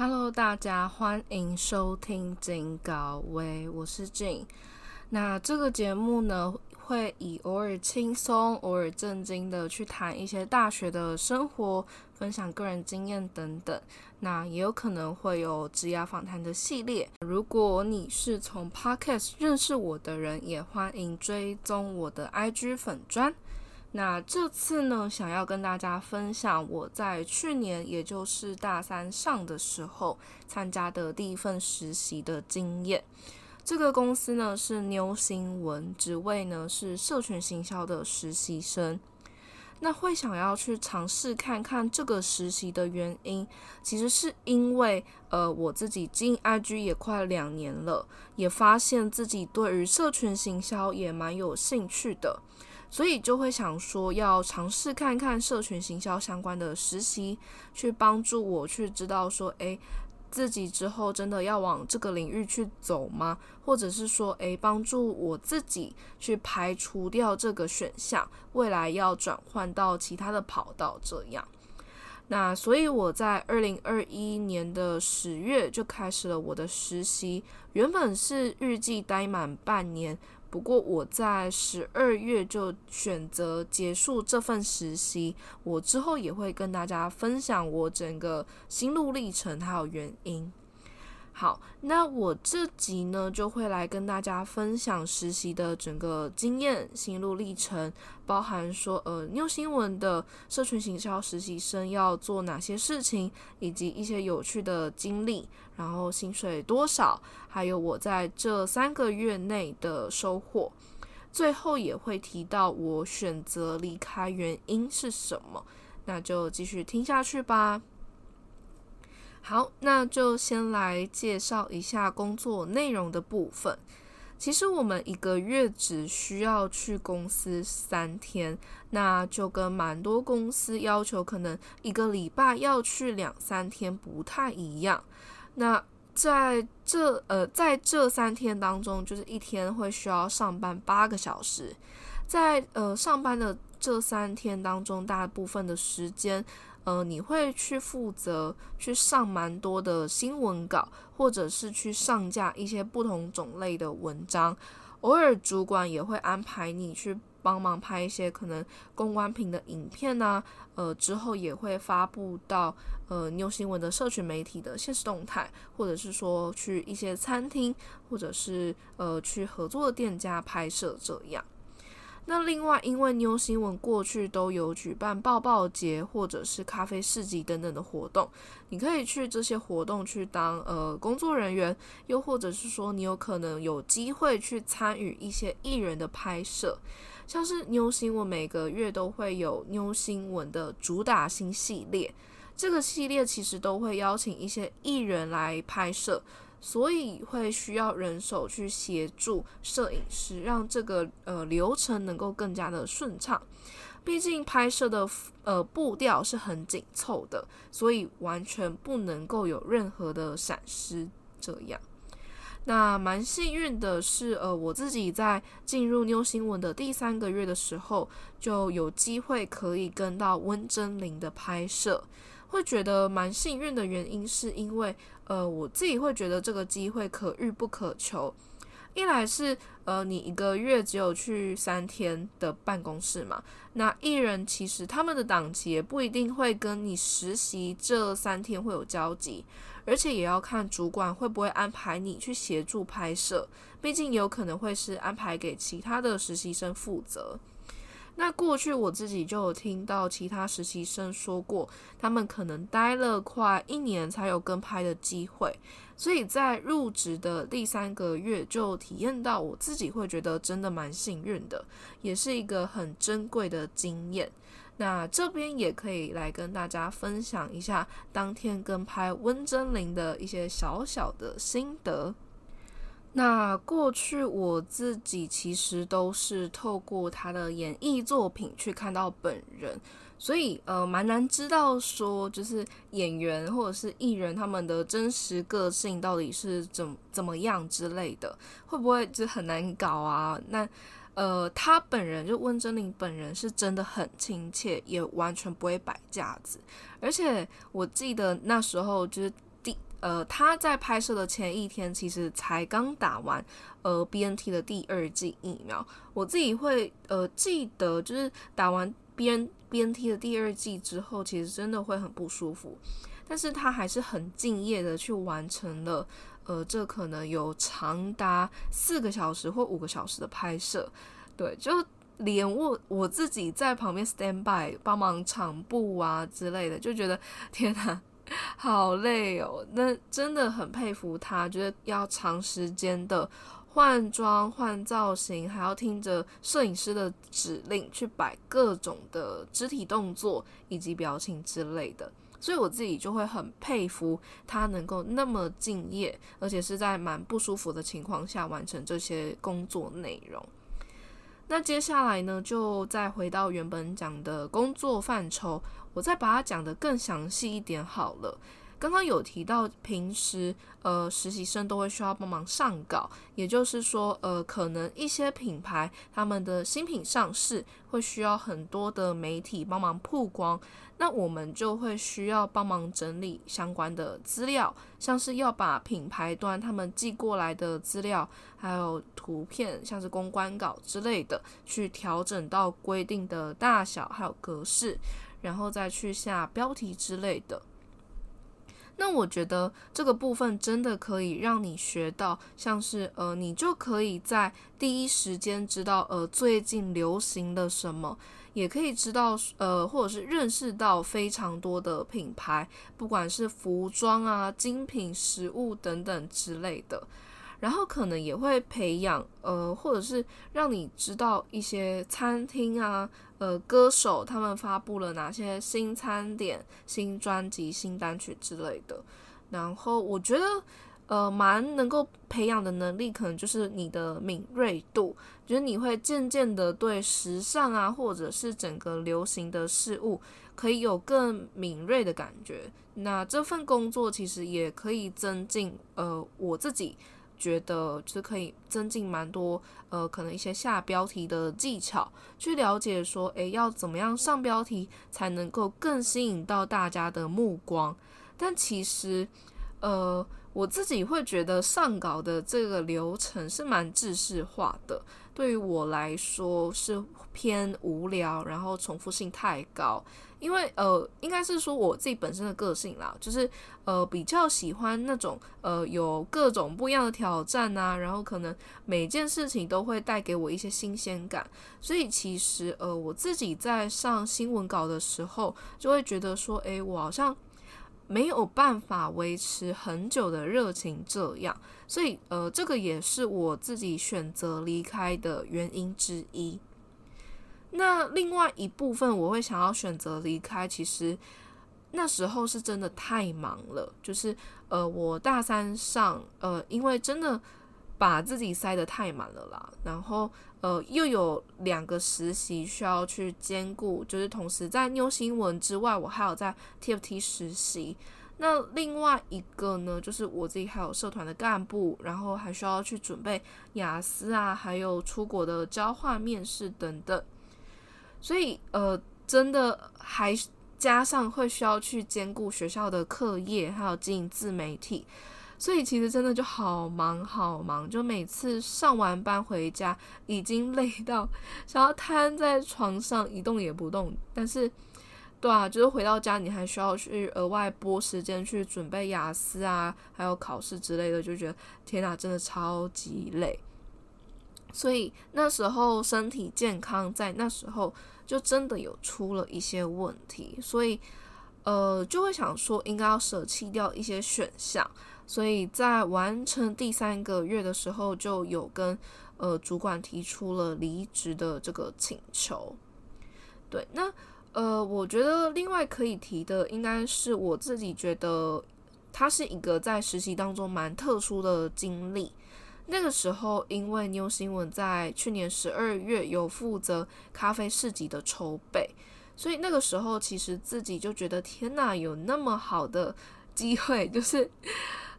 Hello，大家欢迎收听金高威，我是静。那这个节目呢，会以偶尔轻松、偶尔震惊的去谈一些大学的生活，分享个人经验等等。那也有可能会有职涯访谈的系列。如果你是从 Podcast 认识我的人，也欢迎追踪我的 IG 粉砖。那这次呢，想要跟大家分享我在去年，也就是大三上的时候参加的第一份实习的经验。这个公司呢是牛新闻，职位呢是社群行销的实习生。那会想要去尝试看看这个实习的原因，其实是因为呃我自己进 IG 也快两年了，也发现自己对于社群行销也蛮有兴趣的。所以就会想说，要尝试看看社群行销相关的实习，去帮助我去知道说，诶，自己之后真的要往这个领域去走吗？或者是说，诶，帮助我自己去排除掉这个选项，未来要转换到其他的跑道这样。那所以我在二零二一年的十月就开始了我的实习，原本是预计待满半年。不过我在十二月就选择结束这份实习，我之后也会跟大家分享我整个心路历程还有原因。好，那我这集呢就会来跟大家分享实习的整个经验、心路历程，包含说呃，New 新闻的社群行销实习生要做哪些事情，以及一些有趣的经历，然后薪水多少，还有我在这三个月内的收获。最后也会提到我选择离开原因是什么，那就继续听下去吧。好，那就先来介绍一下工作内容的部分。其实我们一个月只需要去公司三天，那就跟蛮多公司要求可能一个礼拜要去两三天不太一样。那在这呃在这三天当中，就是一天会需要上班八个小时，在呃上班的这三天当中，大部分的时间。呃，你会去负责去上蛮多的新闻稿，或者是去上架一些不同种类的文章。偶尔主管也会安排你去帮忙拍一些可能公关品的影片呐。呃，之后也会发布到呃牛新闻的社群媒体的现实动态，或者是说去一些餐厅，或者是呃去合作的店家拍摄这样。那另外，因为妞新闻过去都有举办抱抱节或者是咖啡市集等等的活动，你可以去这些活动去当呃工作人员，又或者是说你有可能有机会去参与一些艺人的拍摄，像是妞新闻每个月都会有妞新闻的主打新系列，这个系列其实都会邀请一些艺人来拍摄。所以会需要人手去协助摄影师，让这个呃流程能够更加的顺畅。毕竟拍摄的呃步调是很紧凑的，所以完全不能够有任何的闪失。这样，那蛮幸运的是，呃，我自己在进入妞新闻的第三个月的时候，就有机会可以跟到温真菱的拍摄。会觉得蛮幸运的原因，是因为呃，我自己会觉得这个机会可遇不可求。一来是呃，你一个月只有去三天的办公室嘛，那艺人其实他们的档期也不一定会跟你实习这三天会有交集，而且也要看主管会不会安排你去协助拍摄，毕竟有可能会是安排给其他的实习生负责。那过去我自己就有听到其他实习生说过，他们可能待了快一年才有跟拍的机会，所以在入职的第三个月就体验到，我自己会觉得真的蛮幸运的，也是一个很珍贵的经验。那这边也可以来跟大家分享一下当天跟拍温真菱的一些小小的心得。那过去我自己其实都是透过他的演艺作品去看到本人，所以呃蛮难知道说就是演员或者是艺人他们的真实个性到底是怎怎么样之类的，会不会就很难搞啊？那呃他本人就温真菱本人是真的很亲切，也完全不会摆架子，而且我记得那时候就是。呃，他在拍摄的前一天，其实才刚打完呃 B N T 的第二剂疫苗。我自己会呃记得，就是打完 B N B N T 的第二剂之后，其实真的会很不舒服。但是他还是很敬业的去完成了，呃，这可能有长达四个小时或五个小时的拍摄，对，就连我我自己在旁边 stand by 帮忙场布啊之类的，就觉得 天哪，好累哦。那真的很佩服他，觉得要长时间的换装换造型，还要听着摄影师的指令去摆各种的肢体动作以及表情之类的。所以我自己就会很佩服他能够那么敬业，而且是在蛮不舒服的情况下完成这些工作内容。那接下来呢，就再回到原本讲的工作范畴，我再把它讲得更详细一点好了。刚刚有提到，平时呃实习生都会需要帮忙上稿，也就是说，呃，可能一些品牌他们的新品上市会需要很多的媒体帮忙曝光，那我们就会需要帮忙整理相关的资料，像是要把品牌端他们寄过来的资料，还有图片，像是公关稿之类的，去调整到规定的大小还有格式，然后再去下标题之类的。那我觉得这个部分真的可以让你学到，像是呃，你就可以在第一时间知道呃最近流行的什么，也可以知道呃，或者是认识到非常多的品牌，不管是服装啊、精品、食物等等之类的。然后可能也会培养，呃，或者是让你知道一些餐厅啊，呃，歌手他们发布了哪些新餐点、新专辑、新单曲之类的。然后我觉得，呃，蛮能够培养的能力，可能就是你的敏锐度，就是你会渐渐的对时尚啊，或者是整个流行的事物，可以有更敏锐的感觉。那这份工作其实也可以增进，呃，我自己。觉得就是可以增进蛮多，呃，可能一些下标题的技巧，去了解说，诶，要怎么样上标题才能够更吸引到大家的目光。但其实，呃，我自己会觉得上稿的这个流程是蛮制式化的，对于我来说是偏无聊，然后重复性太高。因为呃，应该是说我自己本身的个性啦，就是呃比较喜欢那种呃有各种不一样的挑战啊，然后可能每件事情都会带给我一些新鲜感，所以其实呃我自己在上新闻稿的时候，就会觉得说，诶，我好像没有办法维持很久的热情这样，所以呃这个也是我自己选择离开的原因之一。那另外一部分，我会想要选择离开。其实那时候是真的太忙了，就是呃，我大三上，呃，因为真的把自己塞得太满了啦。然后呃，又有两个实习需要去兼顾，就是同时在妞新闻之外，我还有在 TFT 实习。那另外一个呢，就是我自己还有社团的干部，然后还需要去准备雅思啊，还有出国的交换面试等等。所以，呃，真的还加上会需要去兼顾学校的课业，还有经营自媒体，所以其实真的就好忙好忙。就每次上完班回家，已经累到想要瘫在床上一动也不动。但是，对啊，就是回到家你还需要去额外拨时间去准备雅思啊，还有考试之类的，就觉得天哪，真的超级累。所以那时候身体健康，在那时候就真的有出了一些问题，所以呃就会想说应该要舍弃掉一些选项，所以在完成第三个月的时候，就有跟呃主管提出了离职的这个请求。对，那呃我觉得另外可以提的，应该是我自己觉得它是一个在实习当中蛮特殊的经历。那个时候，因为妞新闻在去年十二月有负责咖啡市集的筹备，所以那个时候其实自己就觉得天呐，有那么好的机会，就是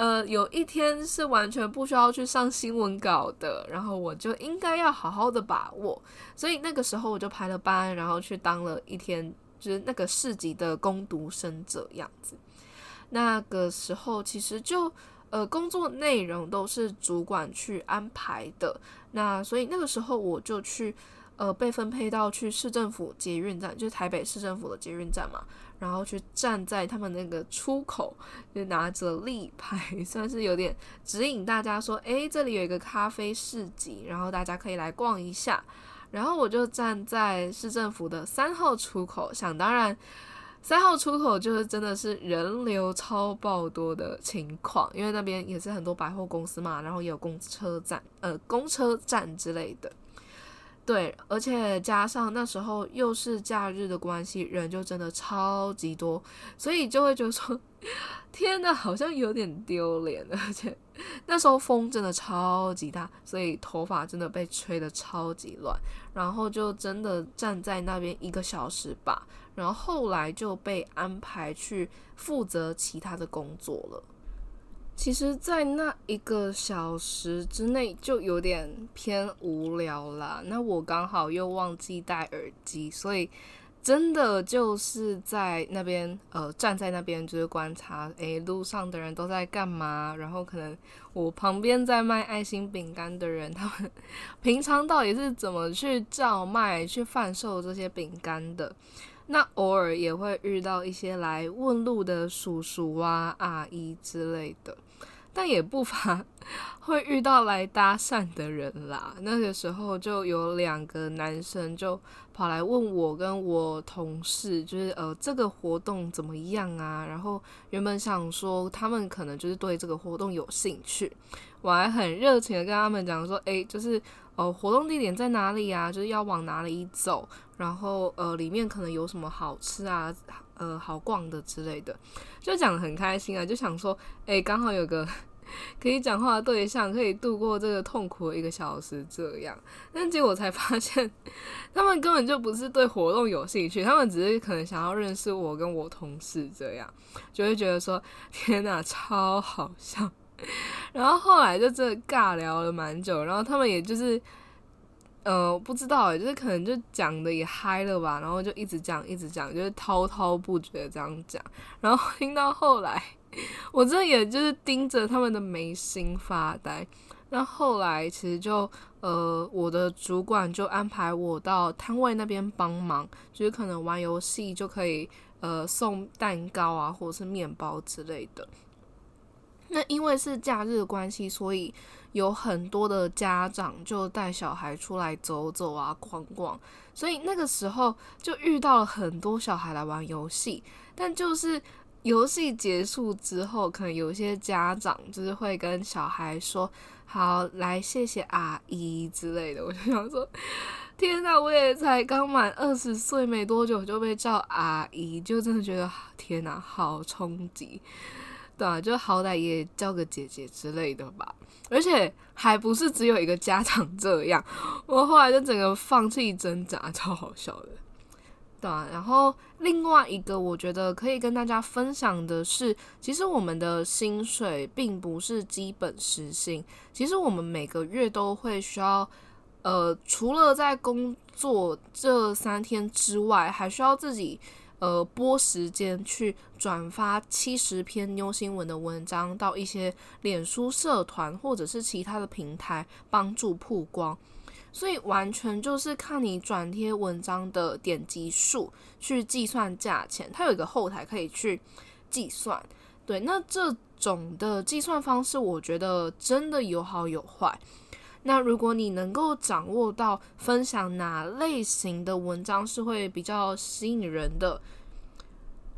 呃，有一天是完全不需要去上新闻稿的，然后我就应该要好好的把握。所以那个时候我就排了班，然后去当了一天，就是那个市级的攻读生这样子。那个时候其实就呃工作内容都是主管去安排的，那所以那个时候我就去呃被分配到去市政府捷运站，就是台北市政府的捷运站嘛，然后去站在他们那个出口，就拿着立牌，算是有点指引大家说，诶，这里有一个咖啡市集，然后大家可以来逛一下。然后我就站在市政府的三号出口，想当然，三号出口就是真的是人流超爆多的情况，因为那边也是很多百货公司嘛，然后也有公车站，呃，公车站之类的。对，而且加上那时候又是假日的关系，人就真的超级多，所以就会觉得说，天呐，好像有点丢脸，而且那时候风真的超级大，所以头发真的被吹得超级乱，然后就真的站在那边一个小时吧，然后后来就被安排去负责其他的工作了。其实，在那一个小时之内就有点偏无聊啦。那我刚好又忘记带耳机，所以真的就是在那边，呃，站在那边就是观察，诶，路上的人都在干嘛？然后可能我旁边在卖爱心饼干的人，他们 平常到底是怎么去叫卖、去贩售这些饼干的？那偶尔也会遇到一些来问路的叔叔啊、阿姨之类的。但也不乏 会遇到来搭讪的人啦。那个时候就有两个男生就跑来问我跟我同事，就是呃这个活动怎么样啊？然后原本想说他们可能就是对这个活动有兴趣，我还很热情的跟他们讲说，诶，就是呃活动地点在哪里啊？就是要往哪里走？然后呃里面可能有什么好吃啊？呃，好逛的之类的，就讲的很开心啊，就想说，哎，刚好有个 可以讲话的对象，可以度过这个痛苦的一个小时，这样。但结果才发现，他们根本就不是对活动有兴趣，他们只是可能想要认识我跟我同事，这样就会觉得说，天哪，超好笑。然后后来就这尬聊了蛮久，然后他们也就是。呃，不知道哎，就是可能就讲的也嗨了吧，然后就一直讲，一直讲，就是滔滔不绝这样讲。然后听到后来，我真的也就是盯着他们的眉心发呆。那后来其实就呃，我的主管就安排我到摊位那边帮忙，就是可能玩游戏就可以呃送蛋糕啊，或者是面包之类的。那因为是假日关系，所以。有很多的家长就带小孩出来走走啊、逛逛，所以那个时候就遇到了很多小孩来玩游戏。但就是游戏结束之后，可能有些家长就是会跟小孩说：“好，来谢谢阿姨之类的。”我就想说：“天哪，我也才刚满二十岁没多久就被叫阿姨，就真的觉得天哪，好冲击。”对啊，就好歹也叫个姐姐之类的吧。而且还不是只有一个家长这样，我后来就整个放弃挣扎，超好笑的。对啊，然后另外一个我觉得可以跟大家分享的是，其实我们的薪水并不是基本时薪，其实我们每个月都会需要，呃，除了在工作这三天之外，还需要自己。呃，拨时间去转发七十篇妞新闻的文章到一些脸书社团或者是其他的平台，帮助曝光。所以完全就是看你转贴文章的点击数去计算价钱。它有一个后台可以去计算。对，那这种的计算方式，我觉得真的有好有坏。那如果你能够掌握到分享哪类型的文章是会比较吸引人的，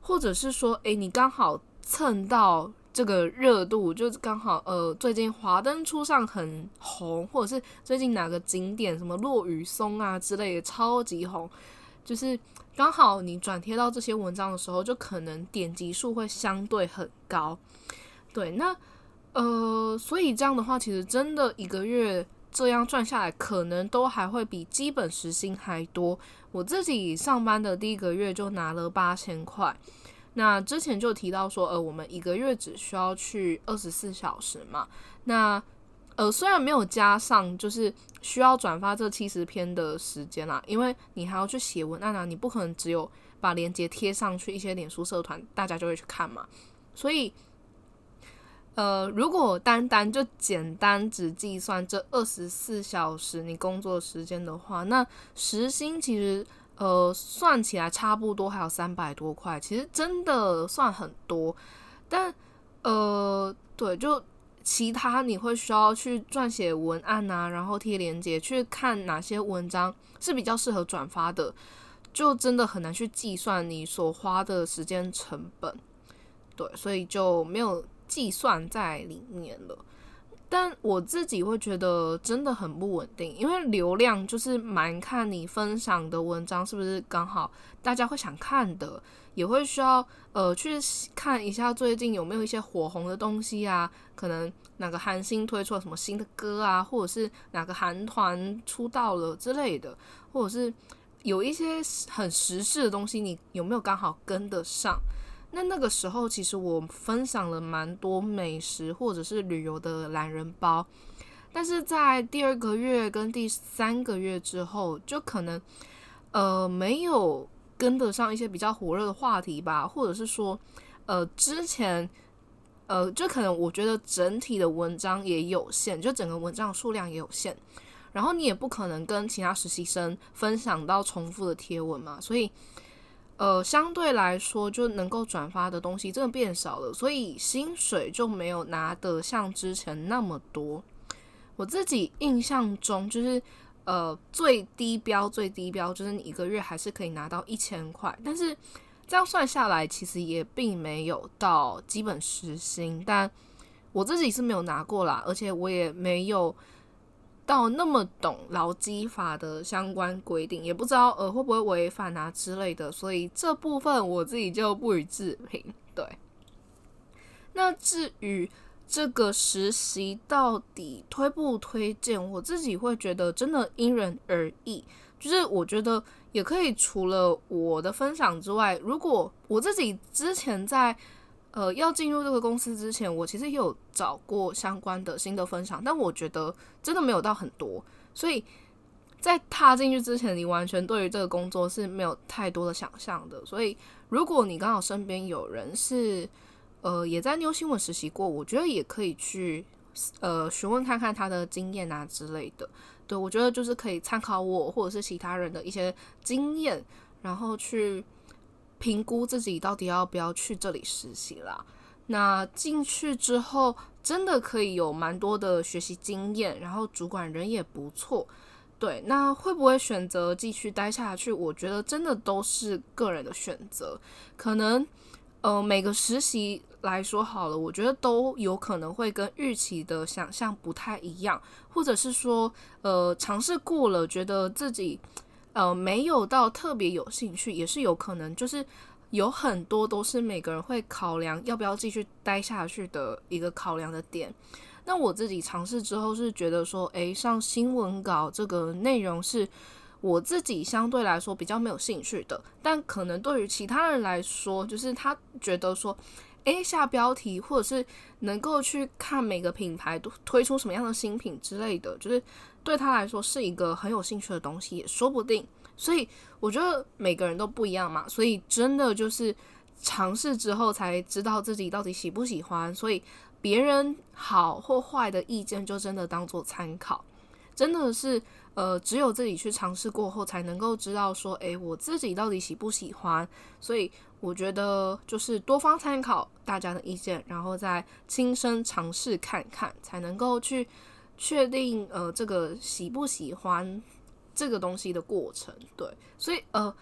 或者是说，诶，你刚好蹭到这个热度，就刚好呃，最近华灯初上很红，或者是最近哪个景点什么落雨松啊之类的超级红，就是刚好你转贴到这些文章的时候，就可能点击数会相对很高。对，那。呃，所以这样的话，其实真的一个月这样赚下来，可能都还会比基本时薪还多。我自己上班的第一个月就拿了八千块。那之前就提到说，呃，我们一个月只需要去二十四小时嘛。那呃，虽然没有加上就是需要转发这七十篇的时间啦，因为你还要去写文案啊，你不可能只有把链接贴上去一些脸书社团，大家就会去看嘛。所以，呃，如果单单就简单只计算这二十四小时你工作时间的话，那时薪其实呃算起来差不多还有三百多块，其实真的算很多。但呃，对，就其他你会需要去撰写文案啊，然后贴链接去看哪些文章是比较适合转发的，就真的很难去计算你所花的时间成本。对，所以就没有计算在里面了。但我自己会觉得真的很不稳定，因为流量就是蛮看你分享的文章是不是刚好大家会想看的，也会需要呃去看一下最近有没有一些火红的东西啊，可能哪个韩星推出了什么新的歌啊，或者是哪个韩团出道了之类的，或者是有一些很时事的东西，你有没有刚好跟得上？那那个时候，其实我分享了蛮多美食或者是旅游的懒人包，但是在第二个月跟第三个月之后，就可能呃没有跟得上一些比较火热的话题吧，或者是说呃之前呃就可能我觉得整体的文章也有限，就整个文章数量也有限，然后你也不可能跟其他实习生分享到重复的贴文嘛，所以。呃，相对来说就能够转发的东西真的变少了，所以薪水就没有拿得像之前那么多。我自己印象中，就是呃最低标最低标，就是你一个月还是可以拿到一千块，但是这样算下来，其实也并没有到基本时薪。但我自己是没有拿过啦，而且我也没有。到那么懂劳基法的相关规定，也不知道呃会不会违反啊之类的，所以这部分我自己就不予置评。对，那至于这个实习到底推不推荐，我自己会觉得真的因人而异。就是我觉得也可以除了我的分享之外，如果我自己之前在。呃，要进入这个公司之前，我其实也有找过相关的心得分享，但我觉得真的没有到很多，所以在踏进去之前，你完全对于这个工作是没有太多的想象的。所以，如果你刚好身边有人是呃也在妞新闻实习过，我觉得也可以去呃询问看看他的经验啊之类的。对我觉得就是可以参考我或者是其他人的一些经验，然后去。评估自己到底要不要去这里实习啦。那进去之后，真的可以有蛮多的学习经验，然后主管人也不错。对，那会不会选择继续待下去？我觉得真的都是个人的选择。可能呃，每个实习来说好了，我觉得都有可能会跟预期的想象不太一样，或者是说呃，尝试过了，觉得自己。呃，没有到特别有兴趣，也是有可能，就是有很多都是每个人会考量要不要继续待下去的一个考量的点。那我自己尝试之后是觉得说，诶，上新闻稿这个内容是我自己相对来说比较没有兴趣的，但可能对于其他人来说，就是他觉得说，诶，下标题或者是能够去看每个品牌都推出什么样的新品之类的，就是。对他来说是一个很有兴趣的东西，也说不定。所以我觉得每个人都不一样嘛，所以真的就是尝试之后才知道自己到底喜不喜欢。所以别人好或坏的意见就真的当做参考，真的是呃，只有自己去尝试过后才能够知道说，诶，我自己到底喜不喜欢。所以我觉得就是多方参考大家的意见，然后再亲身尝试看看，才能够去。确定呃，这个喜不喜欢这个东西的过程，对，所以呃，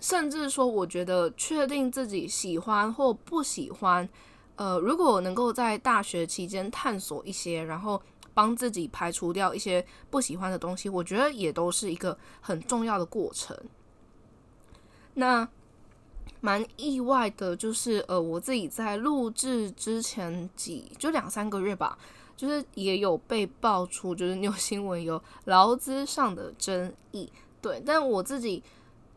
甚至说，我觉得确定自己喜欢或不喜欢，呃，如果能够在大学期间探索一些，然后帮自己排除掉一些不喜欢的东西，我觉得也都是一个很重要的过程。那蛮意外的，就是呃，我自己在录制之前几就两三个月吧。就是也有被爆出，就是有新闻有劳资上的争议，对。但我自己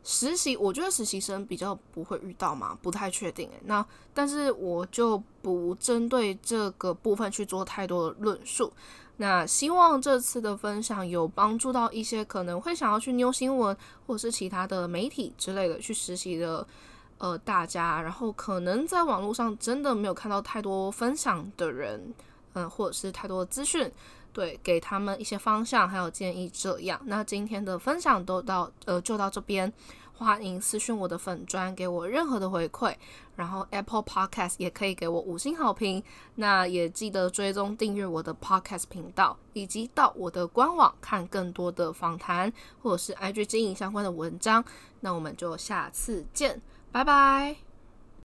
实习，我觉得实习生比较不会遇到嘛，不太确定诶。那但是我就不针对这个部分去做太多的论述。那希望这次的分享有帮助到一些可能会想要去妞新闻或者是其他的媒体之类的去实习的呃大家，然后可能在网络上真的没有看到太多分享的人，嗯，或者是太多的资讯，对，给他们一些方向还有建议。这样，那今天的分享都到呃就到这边。欢迎私讯我的粉砖，给我任何的回馈。然后 Apple Podcast 也可以给我五星好评。那也记得追踪订阅我的 Podcast 频道，以及到我的官网看更多的访谈或者是 IG 经营相关的文章。那我们就下次见，拜拜。